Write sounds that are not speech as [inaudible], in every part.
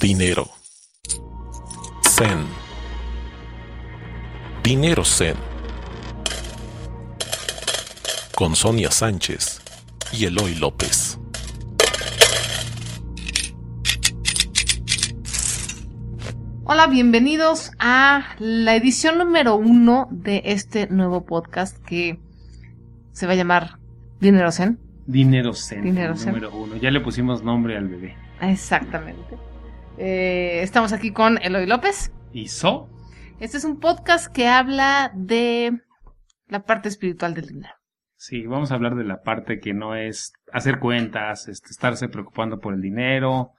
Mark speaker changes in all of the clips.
Speaker 1: Dinero. Zen. Dinero Zen. Con Sonia Sánchez y Eloy López.
Speaker 2: Hola, bienvenidos a la edición número uno de este nuevo podcast que se va a llamar Dinero Zen.
Speaker 3: Dinero Zen.
Speaker 2: Dinero Zen.
Speaker 3: Número uno. Ya le pusimos nombre al bebé.
Speaker 2: Exactamente. Eh, estamos aquí con Eloy López.
Speaker 3: ¿Y So?
Speaker 2: Este es un podcast que habla de la parte espiritual del dinero.
Speaker 3: Sí, vamos a hablar de la parte que no es hacer cuentas, este, estarse preocupando por el dinero,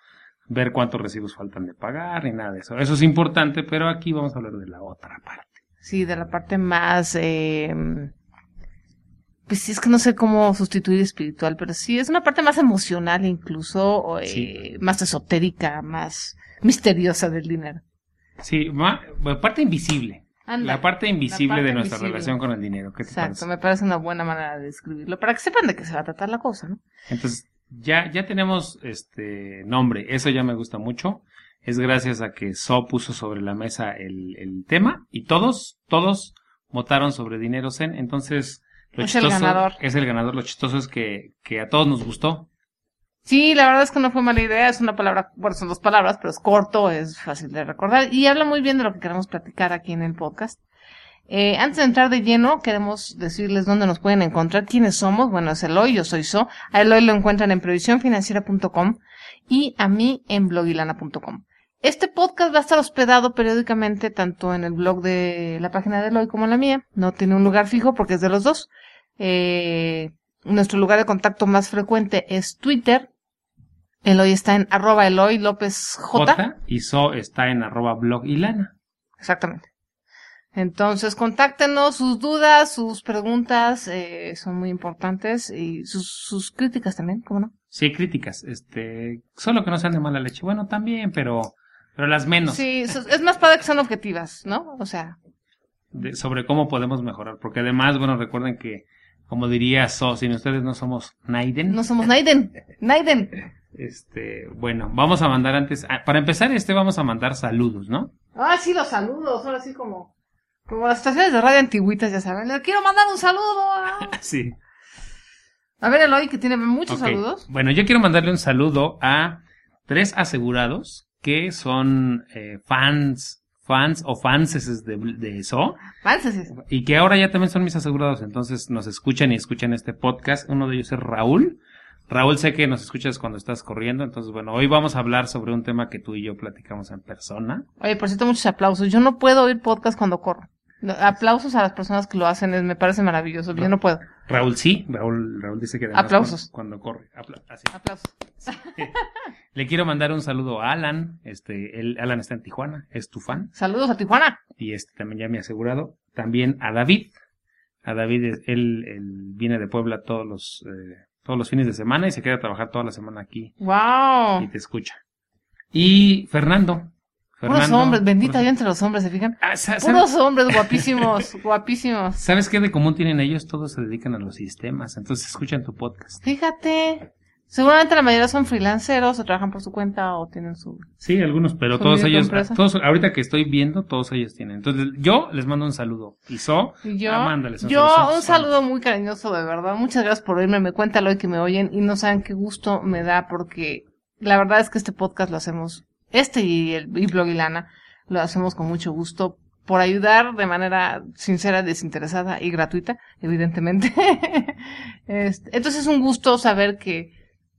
Speaker 3: ver cuántos recibos faltan de pagar, ni nada de eso. Eso es importante, pero aquí vamos a hablar de la otra parte.
Speaker 2: Sí, de la parte más... eh, pues sí, es que no sé cómo sustituir espiritual, pero sí, es una parte más emocional incluso, eh,
Speaker 3: Sí.
Speaker 2: más esotérica, más misteriosa del dinero.
Speaker 3: Sí, bueno, parte invisible.
Speaker 2: Anda.
Speaker 3: La parte invisible
Speaker 2: parte
Speaker 3: de nuestra
Speaker 2: invisible.
Speaker 3: relación con el dinero. ¿Qué te
Speaker 2: Exacto,
Speaker 3: parece?
Speaker 2: me parece una buena manera de describirlo, para que sepan de qué se va a tratar la cosa, ¿no?
Speaker 3: Entonces, ya, ya tenemos este nombre. Eso ya me gusta mucho. Es gracias a que So puso sobre la mesa el, el tema y todos, todos votaron sobre Dinero Zen. Entonces, lo
Speaker 2: Es el ganador.
Speaker 3: es el ganador. Lo chistoso es que, que a todos nos gustó.
Speaker 2: Sí, la verdad es que no fue mala idea, es una palabra, bueno, son dos palabras, pero es corto, es fácil de recordar y habla muy bien de lo que queremos platicar aquí en el podcast. Eh, antes de entrar de lleno, queremos decirles dónde nos pueden encontrar, quiénes somos. Bueno, es Eloy, yo soy So. A Eloy lo encuentran en previsiónfinanciera.com y a mí en blogilana.com. Este podcast va a estar hospedado periódicamente tanto en el blog de la página de Eloy como en la mía. No tiene un lugar fijo porque es de los dos. Eh, nuestro lugar de contacto más frecuente es Twitter. Eloy está en arroba Eloy López J.
Speaker 3: J y So está en arroba blog y lana.
Speaker 2: Exactamente. Entonces, contáctenos sus dudas, sus preguntas, eh, son muy importantes y sus, sus críticas también, ¿cómo no?
Speaker 3: Sí, críticas. Este, solo que no sean de mala leche. Bueno, también, pero, pero las menos.
Speaker 2: Sí, es más padre que sean objetivas, ¿no? O sea,
Speaker 3: de- sobre cómo podemos mejorar. Porque además, bueno, recuerden que, como diría So, sin ustedes no somos Naiden.
Speaker 2: no somos Naiden, Naiden.
Speaker 3: Este, bueno, vamos a mandar antes, ah, para empezar este vamos a mandar saludos, ¿no?
Speaker 2: Ah, sí, los saludos, ahora sí como, como las estaciones de radio antiguitas, ya saben. Le quiero mandar un saludo. a- [laughs]
Speaker 3: Sí.
Speaker 2: A ver, Eloy, que tiene muchos saludos.
Speaker 3: Bueno, yo quiero mandarle un saludo a tres asegurados que son eh, fans, fans o fanses de, de So
Speaker 2: Avances.
Speaker 3: y que ahora ya también son mis asegurados, entonces nos escuchan y escuchan este podcast. Uno de ellos es Raúl. Raúl, sé que nos escuchas cuando estás corriendo, entonces bueno, hoy vamos a hablar sobre un tema que tú y yo platicamos en persona.
Speaker 2: Oye, por cierto, muchos aplausos. Yo no puedo oír podcast cuando corro. Aplausos a las personas que lo hacen, me parece maravilloso. Yo no puedo.
Speaker 3: Raúl sí, Raúl, Raúl dice que
Speaker 2: Aplausos.
Speaker 3: Cuando, cuando corre. apla- así.
Speaker 2: Aplausos. [laughs]
Speaker 3: Le quiero mandar un saludo a Alan, este, él, Alan está en Tijuana, es tu fan,
Speaker 2: Saludos a Tijuana.
Speaker 3: y este también ya me ha asegurado. También a David, a David, es- él, él viene de Puebla todos los, eh, todos los fines de semana y se queda a trabajar toda la semana aquí
Speaker 2: Wow.
Speaker 3: y te escucha. Y Fernando.
Speaker 2: Puros
Speaker 3: Fernando,
Speaker 2: hombres, bendita
Speaker 3: puros-
Speaker 2: yo entre los hombres, ¿se fijan?
Speaker 3: Ah,
Speaker 2: Puros
Speaker 3: ¿sabes,
Speaker 2: hombres [laughs] guapísimos, guapísimos.
Speaker 3: ¿Sabes qué de común tienen ellos? Todos se dedican a los sistemas, entonces escuchan tu podcast.
Speaker 2: Fíjate. Seguramente la mayoría son freelanceros o trabajan por su cuenta o tienen su...
Speaker 3: Sí, algunos, pero todos ellos, todos, ahorita que estoy viendo, todos ellos tienen. Entonces, yo les mando un saludo. Y So,
Speaker 2: yo,
Speaker 3: ah, mándales un
Speaker 2: yo
Speaker 3: saludo.
Speaker 2: un saludo muy cariñoso, de verdad. Muchas gracias por oírme. Me cuenta hoy que me oyen y no saben qué gusto me da porque la verdad es que este podcast lo hacemos, este y el y Blog y Lana, lo hacemos con mucho gusto por ayudar de manera sincera, desinteresada y gratuita, evidentemente. [laughs] Este, entonces es un gusto saber que,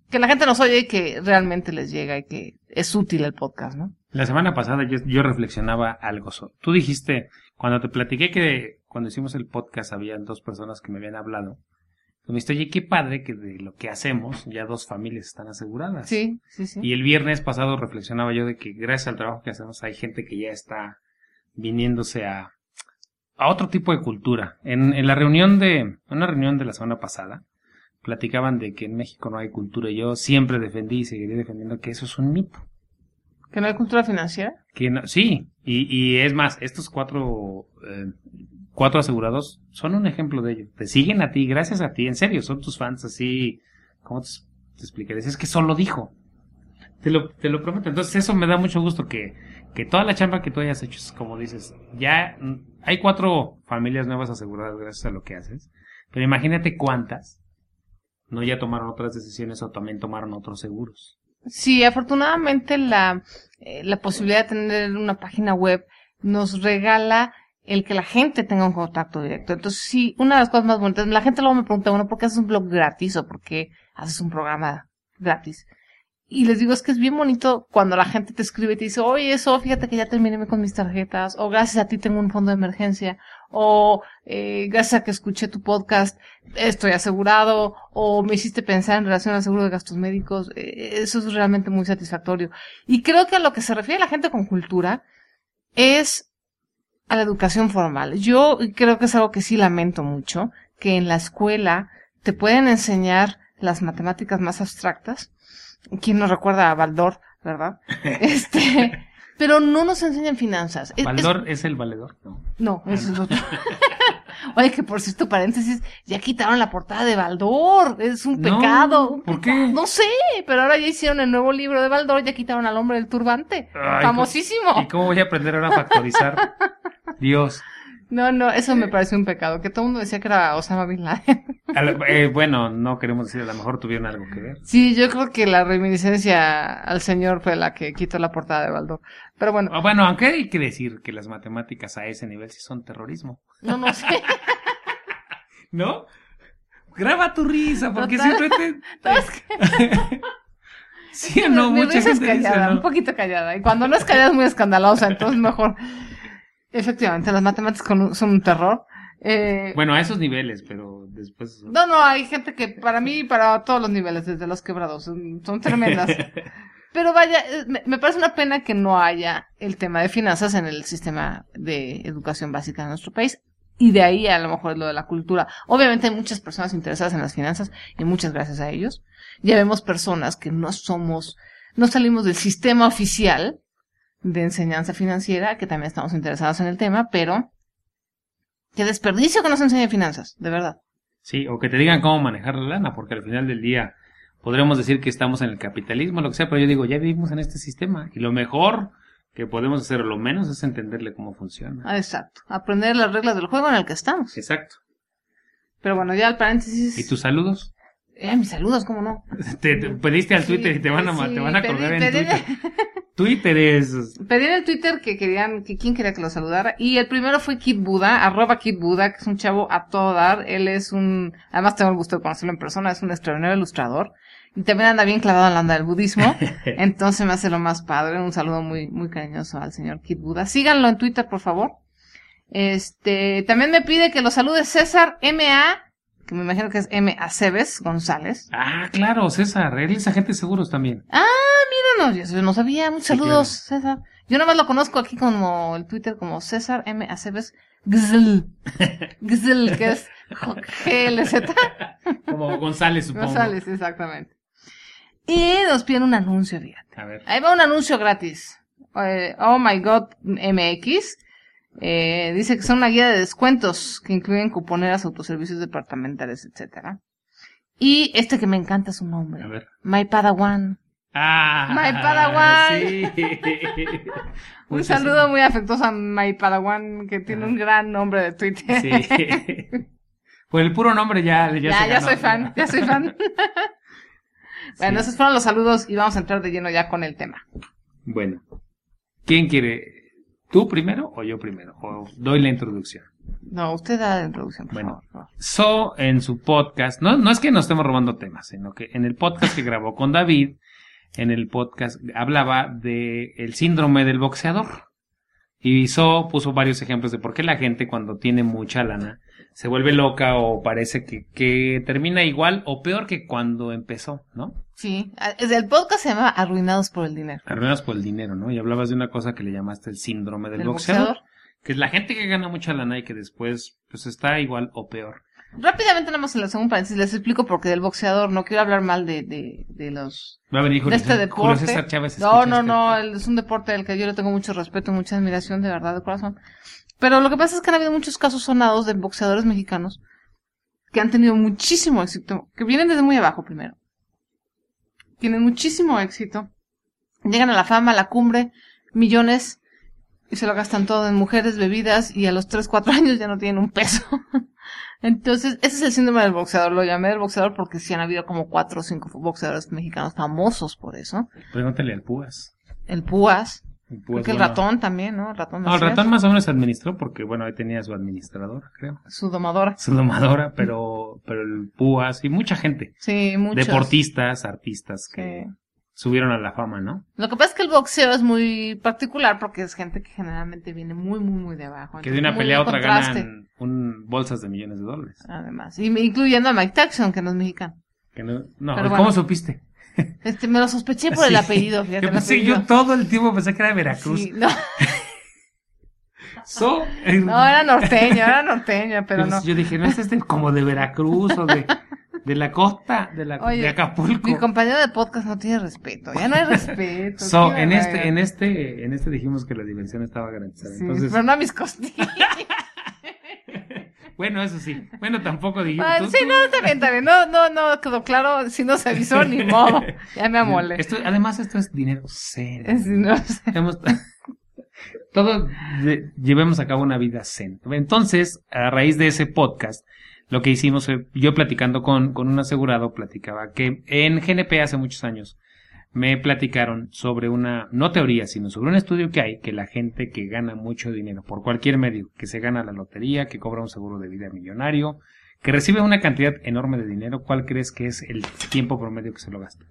Speaker 2: que la gente nos oye y que realmente les llega y que es útil el podcast, ¿no?
Speaker 3: La semana pasada yo, reflexionaba algo. So. Tú dijiste, cuando te platiqué que cuando hicimos el podcast había dos personas que me habían hablado, Me dijiste, oye, qué padre que de lo que hacemos ya dos familias están aseguradas.
Speaker 2: Sí, sí, sí.
Speaker 3: Y el viernes pasado reflexionaba yo de que gracias al trabajo que hacemos hay gente que ya está viniéndose a, a otro tipo de cultura. En, en la reunión de, una reunión de la semana pasada, platicaban de que en México no hay cultura y yo siempre defendí y seguiré defendiendo que eso es un mito.
Speaker 2: ¿Que no hay cultura financiera?
Speaker 3: Que no, sí, y, y es más, estos cuatro, eh, cuatro asegurados son un ejemplo de ello. Te siguen a ti, gracias a ti, en serio, son tus fans así, ¿cómo te, te? Es que solo dijo. Te lo, te lo prometo. Entonces eso me da mucho gusto que, que toda la chamba que tú hayas hecho, es como dices, ya mm, hay cuatro familias nuevas aseguradas gracias a lo que haces. Pero imagínate cuántas no ya tomaron otras decisiones o también tomaron otros seguros.
Speaker 2: Sí, afortunadamente la, eh, la posibilidad de tener una página web nos regala el que la gente tenga un contacto directo. Entonces, sí, una de las cosas más bonitas, la gente luego me pregunta, bueno, ¿por qué haces un blog gratis o por qué haces un programa gratis? Y les digo, es que es bien bonito cuando la gente te escribe y te dice, oye, eso, fíjate que ya terminé con mis tarjetas, o gracias a ti tengo un fondo de emergencia, o eh, gracias a que escuché tu podcast, estoy asegurado, o me hiciste pensar en relación al seguro de gastos médicos, eh, eso es realmente muy satisfactorio. Y creo que a lo que se refiere la gente con cultura es a la educación formal. Yo creo que es algo que sí lamento mucho, que en la escuela te pueden enseñar las matemáticas más abstractas, ¿Quién nos recuerda a Baldor, verdad? [laughs] Este, pero no nos enseñan finanzas. Es-
Speaker 3: ¿Baldor es, el valedor? No.
Speaker 2: es- no, eso es otro. [laughs] Oye, que por cierto, paréntesis, ya quitaron la portada de Baldor. Es un
Speaker 3: No,
Speaker 2: pecado. un
Speaker 3: ¿por
Speaker 2: pecado.
Speaker 3: qué?
Speaker 2: No sé, pero ahora ya hicieron el nuevo libro de Baldor, ya quitaron al hombre del turbante.
Speaker 3: Ay,
Speaker 2: Famosísimo.
Speaker 3: ¿Y cómo voy a aprender ahora a factorizar? [laughs] Dios.
Speaker 2: No, no, eso me pareció un pecado. Que todo el mundo decía que era Osama Bin Laden.
Speaker 3: Lo- eh, bueno, no queremos decir, a lo mejor tuvieron algo que ver.
Speaker 2: Sí, yo creo que la reminiscencia al señor fue la que quitó la portada de Baldor. Pero bueno,
Speaker 3: Ah, Bueno, aunque hay que decir que las matemáticas a ese nivel sí son terrorismo.
Speaker 2: no, no sé. [laughs]
Speaker 3: ¿No? Graba tu risa, porque
Speaker 2: Total.
Speaker 3: siempre te... [laughs] [laughs] Sí o no,
Speaker 2: mi
Speaker 3: mucha
Speaker 2: risa es
Speaker 3: gente dice,
Speaker 2: callada,
Speaker 3: ¿no?
Speaker 2: un poquito callada. Y cuando no es callada es muy escandalosa, entonces mejor. Efectivamente, las matemáticas son un terror. Eh,
Speaker 3: Bueno, a esos niveles, pero después...
Speaker 2: no, no, hay gente que para mí, para todos los niveles, desde los quebrados, son, son tremendas. [laughs] Pero vaya, eh, me, me parece una pena que no haya el tema de finanzas en el sistema de educación básica de nuestro país. Y de ahí a lo mejor lo de la cultura. Obviamente hay muchas personas interesadas en las finanzas y muchas gracias a ellos. Ya vemos personas que no somos, no salimos del sistema oficial de enseñanza financiera, que también estamos interesados en el tema, pero qué desperdicio que nos enseñen finanzas, de verdad.
Speaker 3: Sí, o que te digan cómo manejar la lana, porque al final del día podremos decir que estamos en el capitalismo, lo que sea, pero yo digo, ya vivimos en este sistema y lo mejor que podemos hacer, o lo menos, es entenderle cómo funciona.
Speaker 2: Ah, exacto. Aprender las reglas del juego en el que estamos.
Speaker 3: Exacto.
Speaker 2: Pero bueno, ya al paréntesis.
Speaker 3: ¿Y tus saludos?
Speaker 2: Eh, mis saludos, ¿cómo no? [laughs]
Speaker 3: Te, te pediste al
Speaker 2: Sí,
Speaker 3: Twitter y te van a,
Speaker 2: sí,
Speaker 3: te van a colgar en Twitter. [laughs] Twitter es...
Speaker 2: Pedí en el Twitter que querían, que quién quería que lo saludara. Y el primero fue Kid Buda, arroba Kid Buda, que es un chavo a todo dar. Él es un, además tengo el gusto de conocerlo en persona, es un extraordinario ilustrador. Y también anda bien clavado en la onda del budismo. [laughs] Entonces me hace lo más padre. Un saludo muy, muy cariñoso al señor Kid Buda. Síganlo en Twitter, por favor. Este, también me pide que lo salude César M.A., que me imagino que es M. Aceves González.
Speaker 3: Ah, claro, César, él es agente de seguros también.
Speaker 2: No, yo no sabía. Muchos
Speaker 3: Sí,
Speaker 2: saludos, César. Yo nomás lo conozco aquí como el Twitter como César M. Aceves Gzl. [laughs] Gzl, que es GLZ.
Speaker 3: Como González, supongo.
Speaker 2: González, exactamente. Y nos piden un anuncio, fíjate.
Speaker 3: A ver.
Speaker 2: Ahí va un anuncio gratis. Eh, oh my god, MX. Eh, dice que son una guía de descuentos que incluyen cuponeras, autoservicios departamentales, etcétera. Y este que me encanta su
Speaker 3: A
Speaker 2: nombre.
Speaker 3: ver.
Speaker 2: My Padawan.
Speaker 3: Ah,
Speaker 2: My Padawan.
Speaker 3: Sí. [laughs]
Speaker 2: Un saludo muy afectuoso a My Padawan, que tiene un gran nombre de Twitter.
Speaker 3: Sí. [laughs] Por el puro nombre ya, ya,
Speaker 2: ya, soy fan, ya soy fan. [laughs] bueno, esos fueron los saludos y vamos a entrar de lleno ya con el tema.
Speaker 3: Bueno. ¿Quién quiere? ¿Tú primero o yo primero? O doy la introducción.
Speaker 2: No, usted da la introducción, por
Speaker 3: Bueno.
Speaker 2: favor.
Speaker 3: So, en su podcast, no, no es que nos estemos robando temas, sino que en el podcast que grabó con David, en el podcast hablaba de el síndrome del boxeador. Y So puso varios ejemplos de por qué la gente cuando tiene mucha lana se vuelve loca o parece que, que termina igual o peor que cuando empezó, ¿no?
Speaker 2: Sí. El podcast se llama Arruinados por el dinero.
Speaker 3: Arruinados por el dinero, ¿no? Y hablabas de una cosa que le llamaste el síndrome del
Speaker 2: ¿Del
Speaker 3: boxeador,
Speaker 2: boxeador?
Speaker 3: que es la gente que gana mucha lana y que después pues está igual o peor.
Speaker 2: Rápidamente, nada más en la segunda paréntesis, les explico por qué del boxeador. No quiero hablar mal de, de, de los
Speaker 3: Va a venir
Speaker 2: de este
Speaker 3: Julio
Speaker 2: deporte.
Speaker 3: César Chávez.
Speaker 2: No, no,
Speaker 3: este-
Speaker 2: no, es un deporte del que yo le tengo mucho respeto, mucha admiración, de verdad, de corazón. Pero lo que pasa es que han habido muchos casos sonados de boxeadores mexicanos que han tenido muchísimo éxito, que vienen desde muy abajo primero. Tienen muchísimo éxito, llegan a la fama, a la cumbre, millones, y se lo gastan todo en mujeres, bebidas, y a los 3, 4 [laughs] años ya no tienen un peso. Entonces, ese es el síndrome del boxeador. Lo llamé del boxeador porque sí han habido como cuatro o cinco boxeadores mexicanos famosos por eso.
Speaker 3: Pregúntale al Púas.
Speaker 2: El Púas.
Speaker 3: El
Speaker 2: Creo
Speaker 3: Púas,
Speaker 2: que el ratón también, ¿no? El ratón.
Speaker 3: No, el ratón más o menos administró porque, bueno, ahí tenía su administrador, creo.
Speaker 2: Su domadora.
Speaker 3: Su domadora, pero, pero el Púas y mucha gente.
Speaker 2: Sí, muchos.
Speaker 3: Deportistas, artistas que
Speaker 2: Sí.
Speaker 3: Subieron a la fama, ¿no?
Speaker 2: Lo que pasa es que el boxeo es muy particular porque es gente que generalmente viene muy, muy, muy de abajo.
Speaker 3: Que de una pelea a otra
Speaker 2: contraste,
Speaker 3: ganan un, bolsas de millones de dólares.
Speaker 2: Además. Y, incluyendo a Mike Tyson, que no es mexicano.
Speaker 3: Que no, no,
Speaker 2: Pero
Speaker 3: ¿cómo
Speaker 2: bueno.
Speaker 3: supiste?
Speaker 2: Este, me lo sospeché por el [laughs] apellido, fíjate.
Speaker 3: Yo, pensé-
Speaker 2: apellido.
Speaker 3: yo todo el tiempo pensé que era de Veracruz.
Speaker 2: Sí, no, [laughs]
Speaker 3: So, [laughs]
Speaker 2: no, era norteño, era norteño, pero no.
Speaker 3: Yo dije, no, este es de- como de Veracruz o de, de la costa, de, la,
Speaker 2: Oye,
Speaker 3: de Acapulco.
Speaker 2: Mi compañero de podcast no tiene respeto. Ya no hay respeto.
Speaker 3: So, en este, en este, en este dijimos que la diversión estaba garantizada.
Speaker 2: Sí,
Speaker 3: Entonces,
Speaker 2: pero no a mis costillas. [laughs]
Speaker 3: bueno, eso sí. Bueno, tampoco dijimos.
Speaker 2: Ah, sí,
Speaker 3: tú-
Speaker 2: no, está bien. No, no, no, quedó claro. Si no se avisó, ni modo. [laughs] Ya me amole.
Speaker 3: Esto, además, esto es dinero serio.
Speaker 2: Sí, no sé.
Speaker 3: Hemos- Todos llevemos a cabo una vida zen. Entonces, a raíz de ese podcast, lo que hicimos yo platicando con, con un asegurado, platicaba que en GNP hace muchos años me platicaron sobre una, no teoría, sino sobre un estudio que hay, que la gente que gana mucho dinero por cualquier medio, que se gana la lotería, que cobra un seguro de vida millonario, que recibe una cantidad enorme de dinero, ¿cuál crees que es el tiempo promedio que se lo gasta?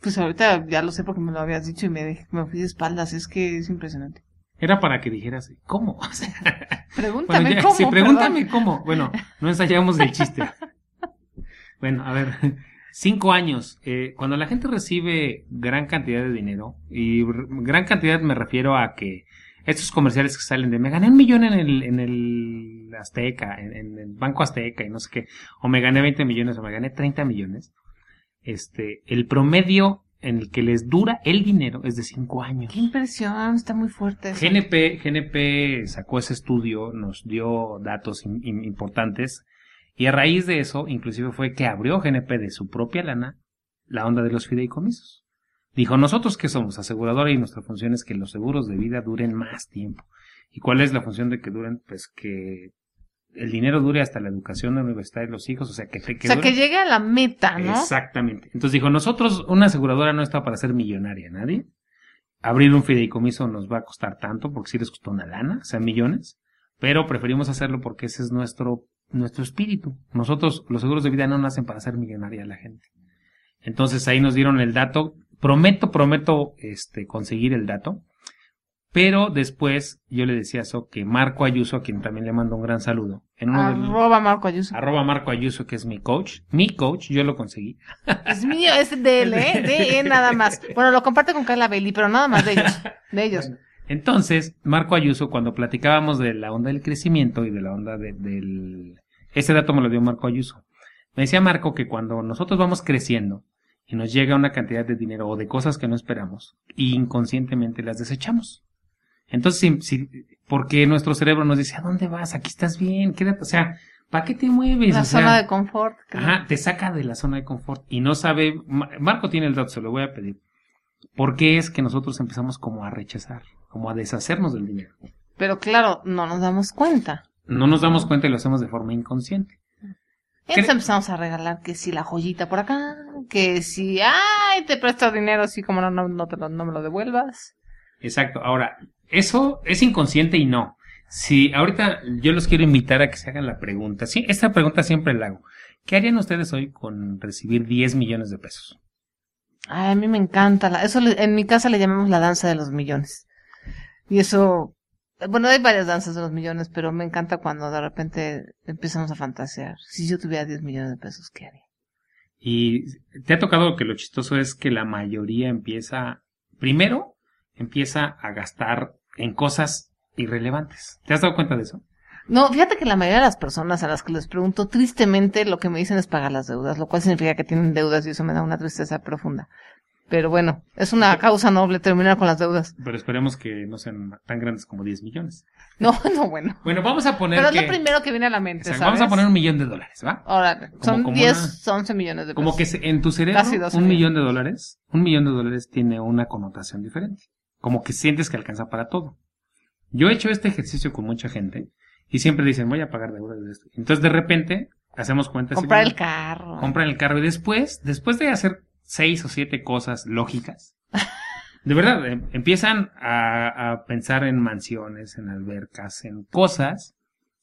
Speaker 2: Pues ahorita ya lo sé porque me lo habías dicho y me, me fui de espaldas. Es que es impresionante.
Speaker 3: Era para que dijeras, ¿cómo? [laughs] O sea,
Speaker 2: Pregúntame
Speaker 3: Bueno, ya,
Speaker 2: cómo.
Speaker 3: sí, pregúntame
Speaker 2: perdón.
Speaker 3: cómo. Bueno, no ensayamos el chiste. Bueno, a ver, cinco años. Eh, cuando la gente recibe gran cantidad de dinero, y gran cantidad me refiero a que estos comerciales que salen de me gané un millón en el, en el Azteca, en, en el Banco Azteca y no sé qué, o me gané 20 millones o me gané 30 millones, este, el promedio en el que les dura el dinero es de cinco años.
Speaker 2: Qué impresión, está muy fuerte eso.
Speaker 3: GNP, GNP sacó ese estudio, nos dio datos im- im- importantes y a raíz de eso, inclusive fue que abrió GNP de su propia lana la onda de los fideicomisos. Dijo, nosotros que somos aseguradora y nuestra función es que los seguros de vida duren más tiempo. ¿Y cuál es la función de que duren? Pues que el dinero dure hasta la educación de la universidad de los hijos, o sea, que, que,
Speaker 2: o sea,
Speaker 3: dure-
Speaker 2: que llegue a la meta, ¿no?
Speaker 3: Exactamente. Entonces dijo, nosotros, una aseguradora no está para ser millonaria, nadie. Abrir un fideicomiso nos va a costar tanto, porque sí les costó una lana, o sea, millones, pero preferimos hacerlo porque ese es nuestro, nuestro espíritu. Nosotros, los seguros de vida no nacen para ser millonaria la gente. Entonces ahí nos dieron el dato. Prometo, prometo, este, conseguir el dato. Pero después yo le decía a So que Marco Ayuso, a quien también le mando un gran saludo, en uno
Speaker 2: Arroba Marco Ayuso.
Speaker 3: arroba Marco Ayuso, que es mi coach, mi coach, yo lo conseguí.
Speaker 2: Es mío, es de él, ¿eh? [laughs] De él nada más. Bueno, lo comparte con Carla Bailey, pero nada más de ellos. De ellos.
Speaker 3: Entonces, Marco Ayuso, cuando platicábamos de la onda del crecimiento y de la onda de- del... Ese dato me lo dio Marco Ayuso. Me decía Marco que cuando nosotros vamos creciendo y nos llega una cantidad de dinero o de cosas que no esperamos, inconscientemente las desechamos. Entonces, si, si- porque nuestro cerebro nos dice, ¿a dónde vas? Aquí estás bien, quédate, o sea, ¿para qué te mueves?
Speaker 2: La
Speaker 3: O sea,
Speaker 2: zona de confort. no-
Speaker 3: Ajá, te saca de la zona de confort y no sabe, Ma- Marco tiene el dato, se lo voy a pedir. ¿Por qué es que nosotros empezamos como a rechazar, como a deshacernos del dinero?
Speaker 2: Pero claro, no nos damos cuenta.
Speaker 3: No nos damos cuenta y lo hacemos de forma inconsciente.
Speaker 2: Entonces empezamos a regalar que si la joyita por acá, que si, ay, te presto dinero así como no, no, no, te lo, no me lo devuelvas.
Speaker 3: Exacto. Ahora, eso es inconsciente y no. Si ahorita yo los quiero invitar a que se hagan la pregunta. Sí, esta pregunta siempre la hago. ¿Qué harían ustedes hoy con recibir 10 millones de pesos?
Speaker 2: Ay, a mí me encanta. La, eso le- en mi casa le llamamos la danza de los millones. Y eso Bueno, hay varias danzas de los millones, pero me encanta cuando de repente empezamos a fantasear. Si yo tuviera 10 millones de pesos, ¿qué haría?
Speaker 3: Y te ha tocado que lo chistoso es que la mayoría empieza, primero, empieza a gastar en cosas irrelevantes. ¿Te has dado cuenta de eso?
Speaker 2: No, fíjate que la mayoría de las personas a las que les pregunto, tristemente lo que me dicen es pagar las deudas, lo cual significa que tienen deudas y eso me da una tristeza profunda. Pero bueno, es una causa noble terminar con las deudas.
Speaker 3: Pero esperemos que no sean tan grandes como 10 millones.
Speaker 2: No, [laughs] no, bueno.
Speaker 3: Bueno, vamos a poner
Speaker 2: Pero es lo primero que viene a la mente,
Speaker 3: Exacto,
Speaker 2: ¿sabes?
Speaker 3: Vamos a poner un millón de dólares, ¿va?
Speaker 2: Ahora, son
Speaker 3: como
Speaker 2: 10, 11 millones de pesos.
Speaker 3: Como que en tu cerebro,
Speaker 2: Casi 12
Speaker 3: un
Speaker 2: millones.
Speaker 3: millón de dólares, un millón de dólares tiene una connotación diferente. Como que sientes que alcanza para todo. Yo he hecho este ejercicio con mucha gente y siempre dicen, voy a pagar deudas de esto. Entonces, de repente, hacemos cuentas. y
Speaker 2: Comprar el carro.
Speaker 3: compran el carro y después, después de hacer seis o siete cosas lógicas, [laughs] de verdad, em- empiezan a, a pensar en mansiones, en albercas, en cosas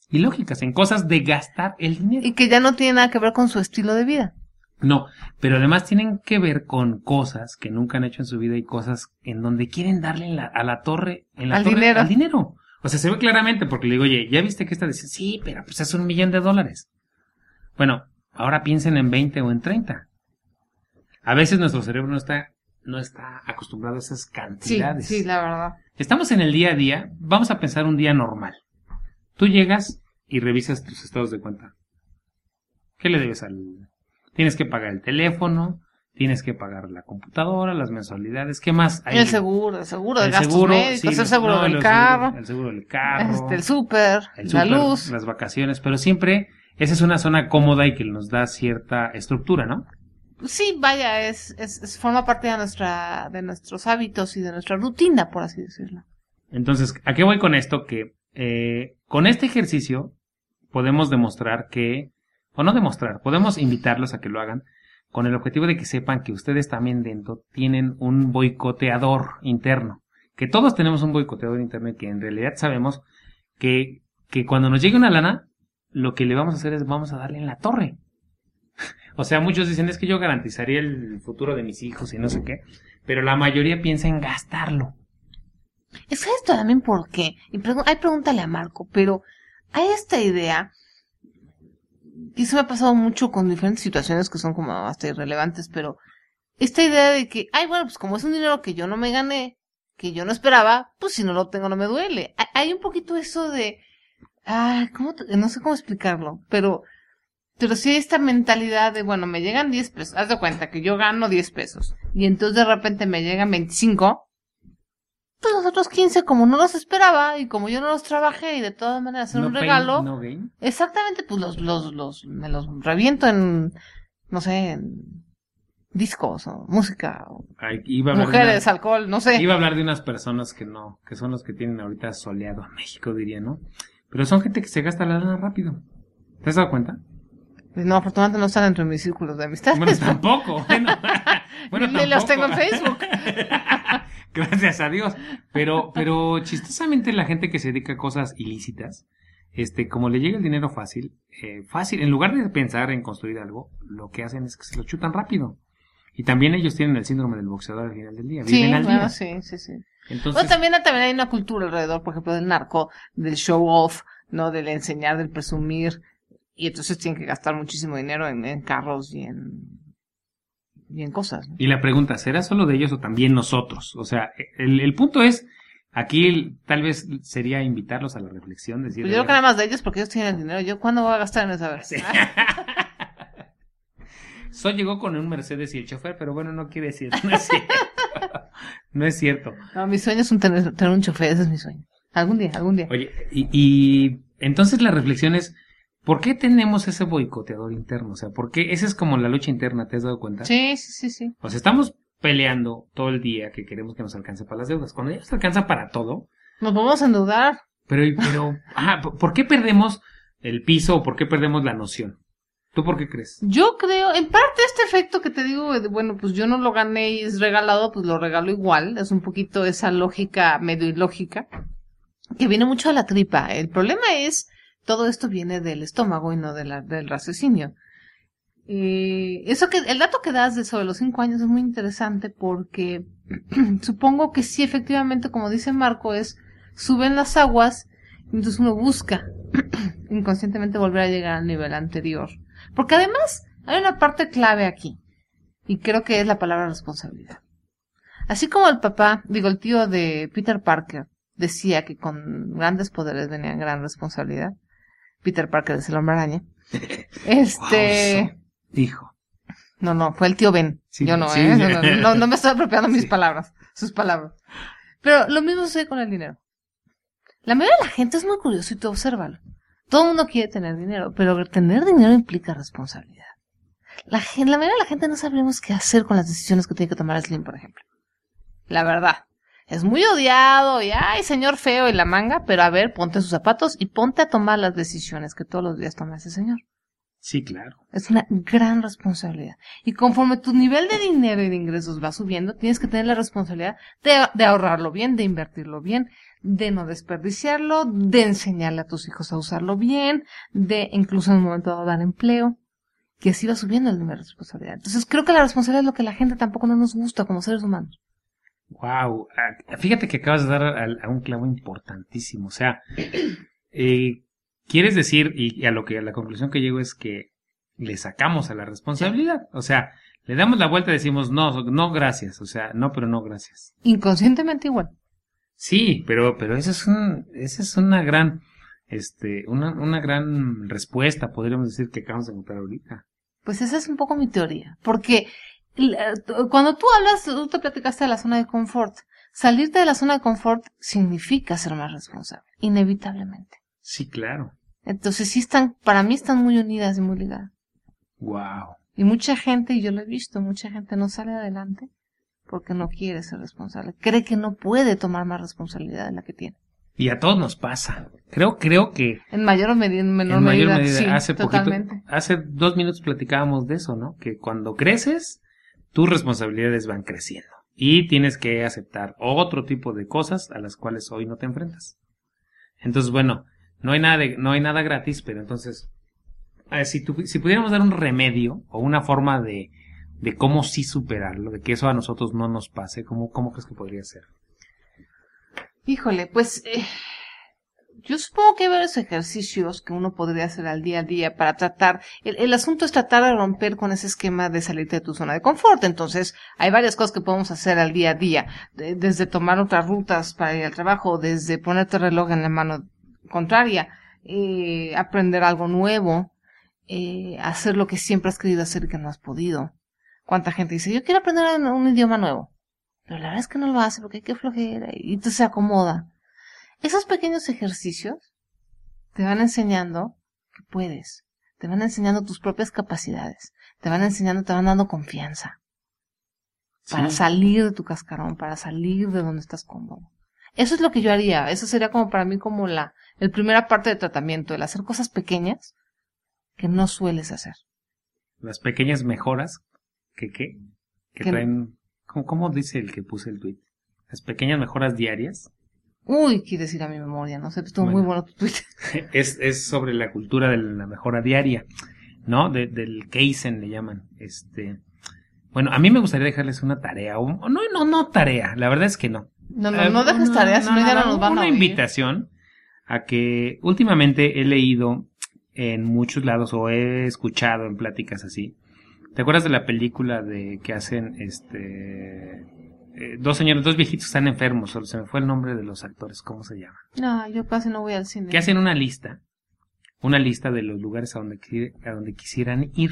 Speaker 3: ilógicas, en cosas de gastar el dinero.
Speaker 2: Y que ya no tiene nada que ver con su estilo de vida.
Speaker 3: No, pero además tienen que ver con cosas que nunca han hecho en su vida y cosas en donde quieren darle en la- a la torre, en la
Speaker 2: Al
Speaker 3: torre,
Speaker 2: dinero.
Speaker 3: al dinero. O sea, se ve claramente porque le digo, oye, ¿ya viste que esta dice? Sí, pero pues es un millón de dólares. Bueno, ahora piensen en 20 o en 30. A veces nuestro cerebro no está, no está acostumbrado a esas
Speaker 2: Sí,
Speaker 3: cantidades.
Speaker 2: sí, la verdad.
Speaker 3: Estamos en el día a día, vamos a pensar un día normal. Tú llegas y revisas tus estados de cuenta. ¿Qué le debes al... Tienes que pagar el teléfono, tienes que pagar la computadora, las mensualidades, ¿qué más? hay?
Speaker 2: El seguro, el seguro de
Speaker 3: El
Speaker 2: gastos
Speaker 3: seguro,
Speaker 2: médicos,
Speaker 3: sí,
Speaker 2: el seguro
Speaker 3: no,
Speaker 2: del carro,
Speaker 3: el seguro del carro,
Speaker 2: este, el súper, la luz.
Speaker 3: las vacaciones, pero siempre esa es una zona cómoda y que nos da cierta estructura, ¿no?
Speaker 2: Sí, vaya, es, es, es- forma parte de nuestra, de nuestros hábitos y de nuestra rutina, por así decirlo.
Speaker 3: Entonces, ¿a qué voy con esto? Que eh, con este ejercicio podemos demostrar que, o no demostrar, podemos invitarlos a que lo hagan con el objetivo de que sepan que ustedes también dentro tienen un boicoteador interno. Que todos tenemos un boicoteador interno y que en realidad sabemos que, que cuando nos llegue una lana, lo que le vamos a hacer es vamos a darle en la torre. [laughs] O sea, muchos dicen es que yo garantizaría el futuro de mis hijos y no sé qué, pero la mayoría piensa en gastarlo.
Speaker 2: Es esto también por qué. Y pregu- ay, pregúntale a Marco, pero hay esta idea, y eso me ha pasado mucho con diferentes situaciones que son como hasta irrelevantes, pero esta idea de que, ay, bueno, pues como es un dinero que yo no me gané, que yo no esperaba, pues si no lo tengo no me duele. Hay- un poquito eso de, ay, ¿cómo no sé cómo explicarlo, pero, pero sí esta mentalidad de, bueno, me llegan 10 pesos, haz de cuenta que yo gano 10 pesos, y entonces de repente me llegan 25, pues los otros 15, como no los esperaba y como yo no los trabajé y de todas maneras hacer
Speaker 3: No
Speaker 2: un
Speaker 3: pain,
Speaker 2: regalo,
Speaker 3: no gain.
Speaker 2: exactamente, pues los, los, los, me los reviento en, no sé, en discos o música o
Speaker 3: Ay, iba a
Speaker 2: mujeres,
Speaker 3: una-
Speaker 2: alcohol, no sé.
Speaker 3: Iba a hablar de unas personas que no, que son los que tienen ahorita soleado a México, diría, ¿no? Pero son gente que se gasta la lana rápido. ¿Te has dado cuenta?
Speaker 2: No, afortunadamente no están dentro de mis círculos de amistades.
Speaker 3: Bueno, tampoco. Bueno, [laughs] [laughs] bueno,
Speaker 2: Ni los tengo en Facebook. [laughs] [laughs]
Speaker 3: Gracias a Dios. Pero, pero chistosamente la gente que se dedica a cosas ilícitas, este, como le llega el dinero fácil, eh, fácil, en lugar de pensar en construir algo, lo que hacen es que se lo chutan rápido. Y también ellos tienen el síndrome del boxeador al final del día.
Speaker 2: Sí,
Speaker 3: Viven al
Speaker 2: bueno,
Speaker 3: día.
Speaker 2: sí, sí, sí.
Speaker 3: Entonces,
Speaker 2: Bueno, también, también hay una cultura alrededor, por ejemplo, del narco, del show off, ¿no? Del enseñar, del presumir. Y entonces tienen que gastar muchísimo dinero en, en carros y en, y en cosas, ¿no?
Speaker 3: Y la pregunta, ¿será solo de ellos o también nosotros? O sea, el, el punto es, aquí tal vez sería invitarlos a la reflexión, decir...
Speaker 2: Pues yo creo que nada más de ellos porque ellos tienen el dinero. ¿Yo cuándo voy a gastar en esa?
Speaker 3: Sí. [laughs] So llegó con un Mercedes y el chofer, pero bueno, no quiere decir, no es cierto. [laughs] no es cierto.
Speaker 2: No, mi sueño es un tener, tener un chofer, ese es mi sueño. Algún día, algún día.
Speaker 3: Oye, y, y entonces la reflexión es, ¿por qué tenemos ese boicoteador interno? O sea, ¿por qué? Esa es como la lucha interna, ¿te has dado cuenta?
Speaker 2: Sí, sí, sí, sí.
Speaker 3: O sea, estamos peleando todo el día que queremos que nos alcance para las deudas. Cuando ya nos alcanza para todo,
Speaker 2: Nos vamos a endeudar.
Speaker 3: Pero, pero, [laughs] ah, ¿por- ¿por qué perdemos el piso o por qué perdemos la noción? ¿Tú por qué crees?
Speaker 2: Yo creo, en parte este efecto que te digo, bueno, pues yo no lo gané y es regalado, pues lo regalo igual. Es un poquito esa lógica medio ilógica que viene mucho de la tripa. El problema es, todo esto viene del estómago y no de la, del raciocinio. Eh, eso que, el dato que das de sobre los cinco años es muy interesante porque [clears throat] supongo que sí, efectivamente, como dice Marco, es suben las aguas, entonces uno busca [clears throat] inconscientemente volver a llegar al nivel anterior. Porque además hay una parte clave aquí, y creo que es la palabra responsabilidad. Así como el papá, digo, el tío de Peter Parker decía que con grandes poderes venía gran responsabilidad, Peter Parker es el hombre araña, [laughs] este...
Speaker 3: Hijo.
Speaker 2: No, no, fue el tío Ben.
Speaker 3: Sí,
Speaker 2: Yo no,
Speaker 3: sí.
Speaker 2: ¿eh? No, no, no, no me estoy apropiando mis
Speaker 3: Sí.
Speaker 2: palabras, sus palabras. Pero lo mismo sucede con el dinero. La mayoría de la gente es muy curioso y tú obsérvalo. Todo el mundo quiere tener dinero, pero tener dinero implica responsabilidad. La, gen- la mayoría de la gente no sabemos qué hacer con las decisiones que tiene que tomar Slim, por ejemplo. La verdad. Es muy odiado y ay, señor feo y la manga, pero a ver, ponte sus zapatos y ponte a tomar las decisiones que todos los días toma ese señor.
Speaker 3: Sí, claro.
Speaker 2: Es una gran responsabilidad. Y conforme tu nivel de dinero y de ingresos va subiendo, tienes que tener la responsabilidad de, de ahorrarlo bien, de invertirlo bien, de no desperdiciarlo, de enseñarle a tus hijos a usarlo bien, de incluso en un momento dado dar empleo, que así va subiendo el nivel de responsabilidad. Entonces creo que la responsabilidad es lo que la gente tampoco no nos gusta como seres humanos.
Speaker 3: Wow. Fíjate que acabas de dar a, a un clavo importantísimo. O sea, [clears throat] eh, quieres decir, y, y a lo que a la conclusión que llego es que le sacamos a la responsabilidad. O sea, le damos la vuelta y decimos, no, no, gracias. O sea, no, pero no, gracias.
Speaker 2: Inconscientemente igual.
Speaker 3: Sí, pero, pero esa es un, esa es una gran, este, una, una gran respuesta, podríamos decir, que acabamos de encontrar ahorita.
Speaker 2: Pues esa es un poco mi teoría. Porque cuando tú hablas, tú te platicaste de la zona de confort. Salirte de la zona de confort significa ser más responsable, inevitablemente.
Speaker 3: Sí, claro.
Speaker 2: Entonces sí están, para mí están muy unidas y muy ligadas.
Speaker 3: Wow.
Speaker 2: Y mucha gente, y yo lo he visto, mucha gente no sale adelante porque no quiere ser responsable. Cree que no puede tomar más responsabilidad de la que tiene.
Speaker 3: Y a todos nos pasa. Creo, creo que
Speaker 2: En mayor o en menor
Speaker 3: en mayor
Speaker 2: medida, sí,
Speaker 3: hace
Speaker 2: totalmente.
Speaker 3: poquito, hace dos minutos platicábamos de eso, ¿no? Que cuando creces, tus responsabilidades van creciendo. Y tienes que aceptar otro tipo de cosas a las cuales hoy no te enfrentas. Entonces, bueno, no hay nada no hay nada gratis, pero entonces, eh, si, tu- si pudiéramos dar un remedio o una forma de, de cómo sí superarlo, de que eso a nosotros no nos pase, ¿cómo, cómo crees que podría ser?
Speaker 2: Híjole, pues eh, yo supongo que hay varios ejercicios que uno podría hacer al día a día para tratar. El, el asunto es tratar de romper con ese esquema de salirte de tu zona de confort. Entonces, hay varias cosas que podemos hacer al día a día, de- desde tomar otras rutas para ir al trabajo, desde ponerte el reloj en la mano contraria, eh, aprender algo nuevo, eh, hacer lo que siempre has querido hacer y que no has podido. ¿Cuánta gente dice, yo quiero aprender un, idioma nuevo? Pero la verdad es que no lo hace porque hay que flojera y entonces se acomoda. Esos pequeños ejercicios te van enseñando que puedes, te van enseñando tus propias capacidades, te van enseñando, te van dando confianza para
Speaker 3: Sí.
Speaker 2: salir de tu cascarón, para salir de donde estás cómodo. Eso es lo que yo haría, eso sería como para mí como la, el primera parte de tratamiento, el hacer cosas pequeñas que no sueles hacer.
Speaker 3: Las pequeñas mejoras que, que Que- traen, ¿cómo, cómo dice el que puse el tweet? Las pequeñas mejoras diarias
Speaker 2: Uy, quieres ir a mi memoria, no sé, estuvo
Speaker 3: Bueno.
Speaker 2: muy bueno tu tweet. [laughs]
Speaker 3: es, es sobre la cultura de la mejora diaria, ¿no? De- del Kaizen le llaman. Este, bueno, a mí me gustaría dejarles una tarea, o no, no, no tarea, la verdad es que no.
Speaker 2: No, no,
Speaker 3: Eh,
Speaker 2: no dejes tareas, si no, ya no nos van
Speaker 3: una
Speaker 2: a
Speaker 3: invitación a que últimamente he leído en muchos lados o he escuchado en pláticas así. ¿Te acuerdas de la película de que hacen este eh, dos señores, dos viejitos están enfermos, solo se me fue el nombre de los actores, ¿cómo se llama?
Speaker 2: No, yo casi no voy al cine.
Speaker 3: Que hacen una lista, una lista de los lugares a donde a donde quisieran ir.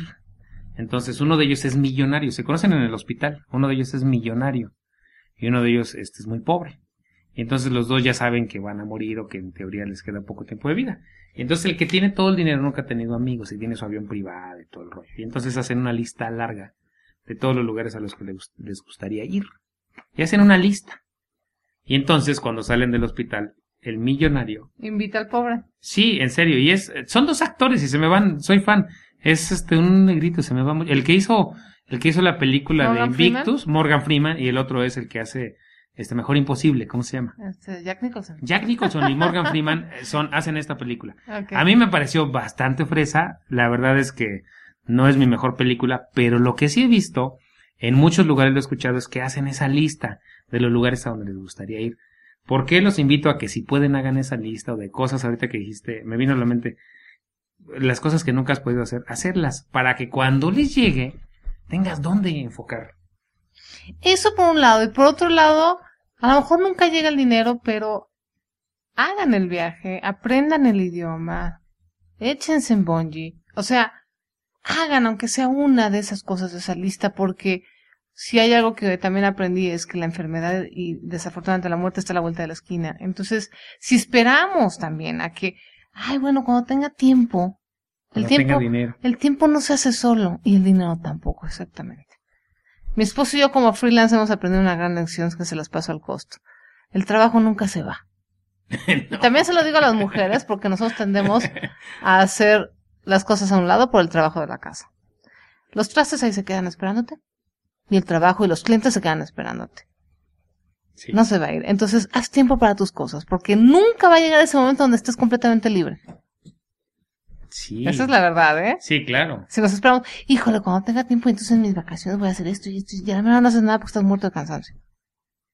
Speaker 3: Entonces, uno de ellos es millonario, se conocen en el hospital, uno de ellos es millonario y uno de ellos este es muy pobre. Y entonces los dos ya saben que van a morir o que en teoría les queda poco tiempo de vida. Y entonces el que tiene todo el dinero nunca ha tenido amigos y tiene su avión privado y todo el rollo. Y entonces hacen una lista larga de todos los lugares a los que les gustaría ir. Y hacen una lista. Y entonces cuando salen del hospital, el millonario
Speaker 2: Invita al pobre.
Speaker 3: Sí, en serio, y es, son dos actores y se me van, soy fan. Es este un negrito, se me va mucho. El que hizo, el que hizo la película de Invictus, Morgan Freeman, y el otro es el que hace este Mejor Imposible, ¿cómo se llama?
Speaker 2: Este, Jack Nicholson.
Speaker 3: Jack Nicholson y Morgan [laughs] Freeman eh, son, hacen esta película. A mí me pareció bastante fresa, la verdad es que no es mi mejor película, pero lo que sí he visto, en muchos lugares lo he escuchado, es que hacen esa lista de los lugares a donde les gustaría ir. ¿Por qué los invito a que si pueden hagan esa lista o de cosas ahorita que dijiste, me vino a la mente, las cosas que nunca has podido hacer, hacerlas para que cuando les llegue tengas dónde enfocar.
Speaker 2: Eso por un lado. Y por otro lado, a lo mejor nunca llega el dinero, pero hagan el viaje, aprendan el idioma, échense en bungee. O sea, hagan aunque sea una de esas cosas de esa lista, porque si hay algo que también aprendí es que la enfermedad y desafortunadamente la muerte está a la vuelta de la esquina. Entonces, si esperamos también a que, ay, bueno, cuando tenga tiempo, el
Speaker 3: Cuando
Speaker 2: tiempo,
Speaker 3: tenga dinero.
Speaker 2: el tiempo no se hace solo y el dinero tampoco, exactamente. Mi esposo y yo como freelance hemos aprendido una gran lección que se las paso al costo. El trabajo nunca se va. [laughs] También se lo digo a las mujeres porque nosotros tendemos a hacer las cosas a un lado por el trabajo de la casa. Los trastes ahí se quedan esperándote y el trabajo y los clientes se quedan esperándote.
Speaker 3: Sí.
Speaker 2: No se va a ir. Entonces, haz tiempo para tus cosas porque nunca va a llegar ese momento donde estés completamente libre.
Speaker 3: Sí.
Speaker 2: Esa es la verdad, ¿eh?
Speaker 3: Sí, claro.
Speaker 2: Si nos esperamos, híjole, cuando tenga tiempo, entonces en mis vacaciones voy a hacer esto y esto y ya la no haces nada porque estás muerto de cansancio.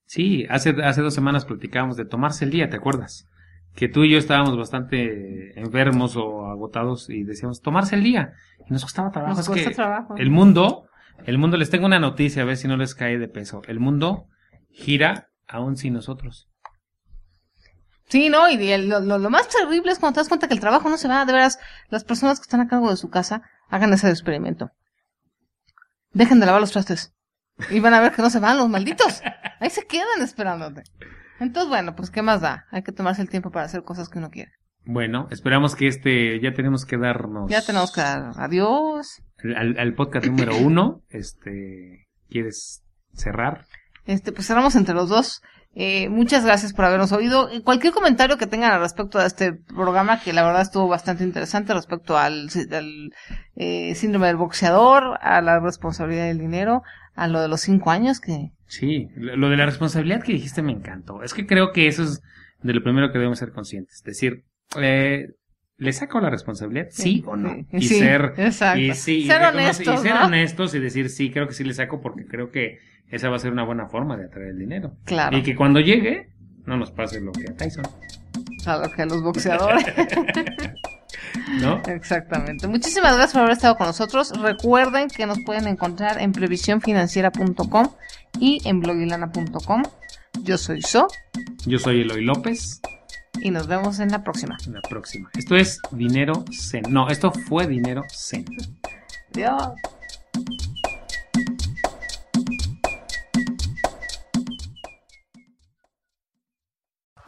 Speaker 3: Sí, hace, hace dos semanas platicábamos de tomarse el día, ¿te acuerdas? Que tú y yo estábamos bastante enfermos o agotados y decíamos tomarse el día. Y nos costaba trabajo.
Speaker 2: Nos
Speaker 3: Es que
Speaker 2: trabajo.
Speaker 3: el mundo, el mundo, les tengo una noticia, a ver si no les cae de peso. El mundo gira aún sin nosotros.
Speaker 2: Sí, no, y el- lo- lo más terrible es cuando te das cuenta que el trabajo no se va, de veras, las personas que están a cargo de su casa, hagan ese experimento. Dejen de lavar los trastes. Y van a ver que no se van los malditos. Ahí se quedan esperándote. Entonces, bueno, pues, ¿qué más da? Hay que tomarse el tiempo para hacer cosas que uno quiere.
Speaker 3: Bueno, esperamos que este, ya tenemos que darnos.
Speaker 2: Ya tenemos que dar adiós.
Speaker 3: Al, al podcast número uno, este, ¿quieres cerrar?
Speaker 2: Este, pues cerramos entre los dos. Eh, muchas gracias por habernos oído. Eh, Cualquier comentario que tengan al respecto de este programa, que la verdad estuvo bastante interesante respecto al, al, eh, síndrome del boxeador, a la responsabilidad del dinero, a lo de los cinco años, que
Speaker 3: Sí, lo de la responsabilidad que dijiste me encantó. Es que creo que eso es de lo primero que debemos ser conscientes. Es decir, eh, ¿le saco la responsabilidad? Sí, o no.
Speaker 2: sí,
Speaker 3: y
Speaker 2: sí,
Speaker 3: ser,
Speaker 2: exacto.
Speaker 3: y
Speaker 2: Ser
Speaker 3: reconocer-
Speaker 2: honestos,
Speaker 3: y ser
Speaker 2: ¿no?
Speaker 3: honestos y decir sí, creo que sí le saco porque creo que esa va a ser una buena forma de atraer el dinero.
Speaker 2: claro,
Speaker 3: Y que cuando llegue, no nos pase lo que a Tyson,
Speaker 2: a lo que a los boxeadores. [laughs]
Speaker 3: ¿no?
Speaker 2: Exactamente. Muchísimas gracias por haber estado con nosotros. Recuerden que nos pueden encontrar en previsiónfinanciera.com y en blogilana.com. Yo soy So
Speaker 3: Yo soy Eloy López.
Speaker 2: y nos vemos en la próxima.
Speaker 3: En la próxima. Esto es Dinero Zen. No, esto fue Dinero Zen.
Speaker 2: Adiós.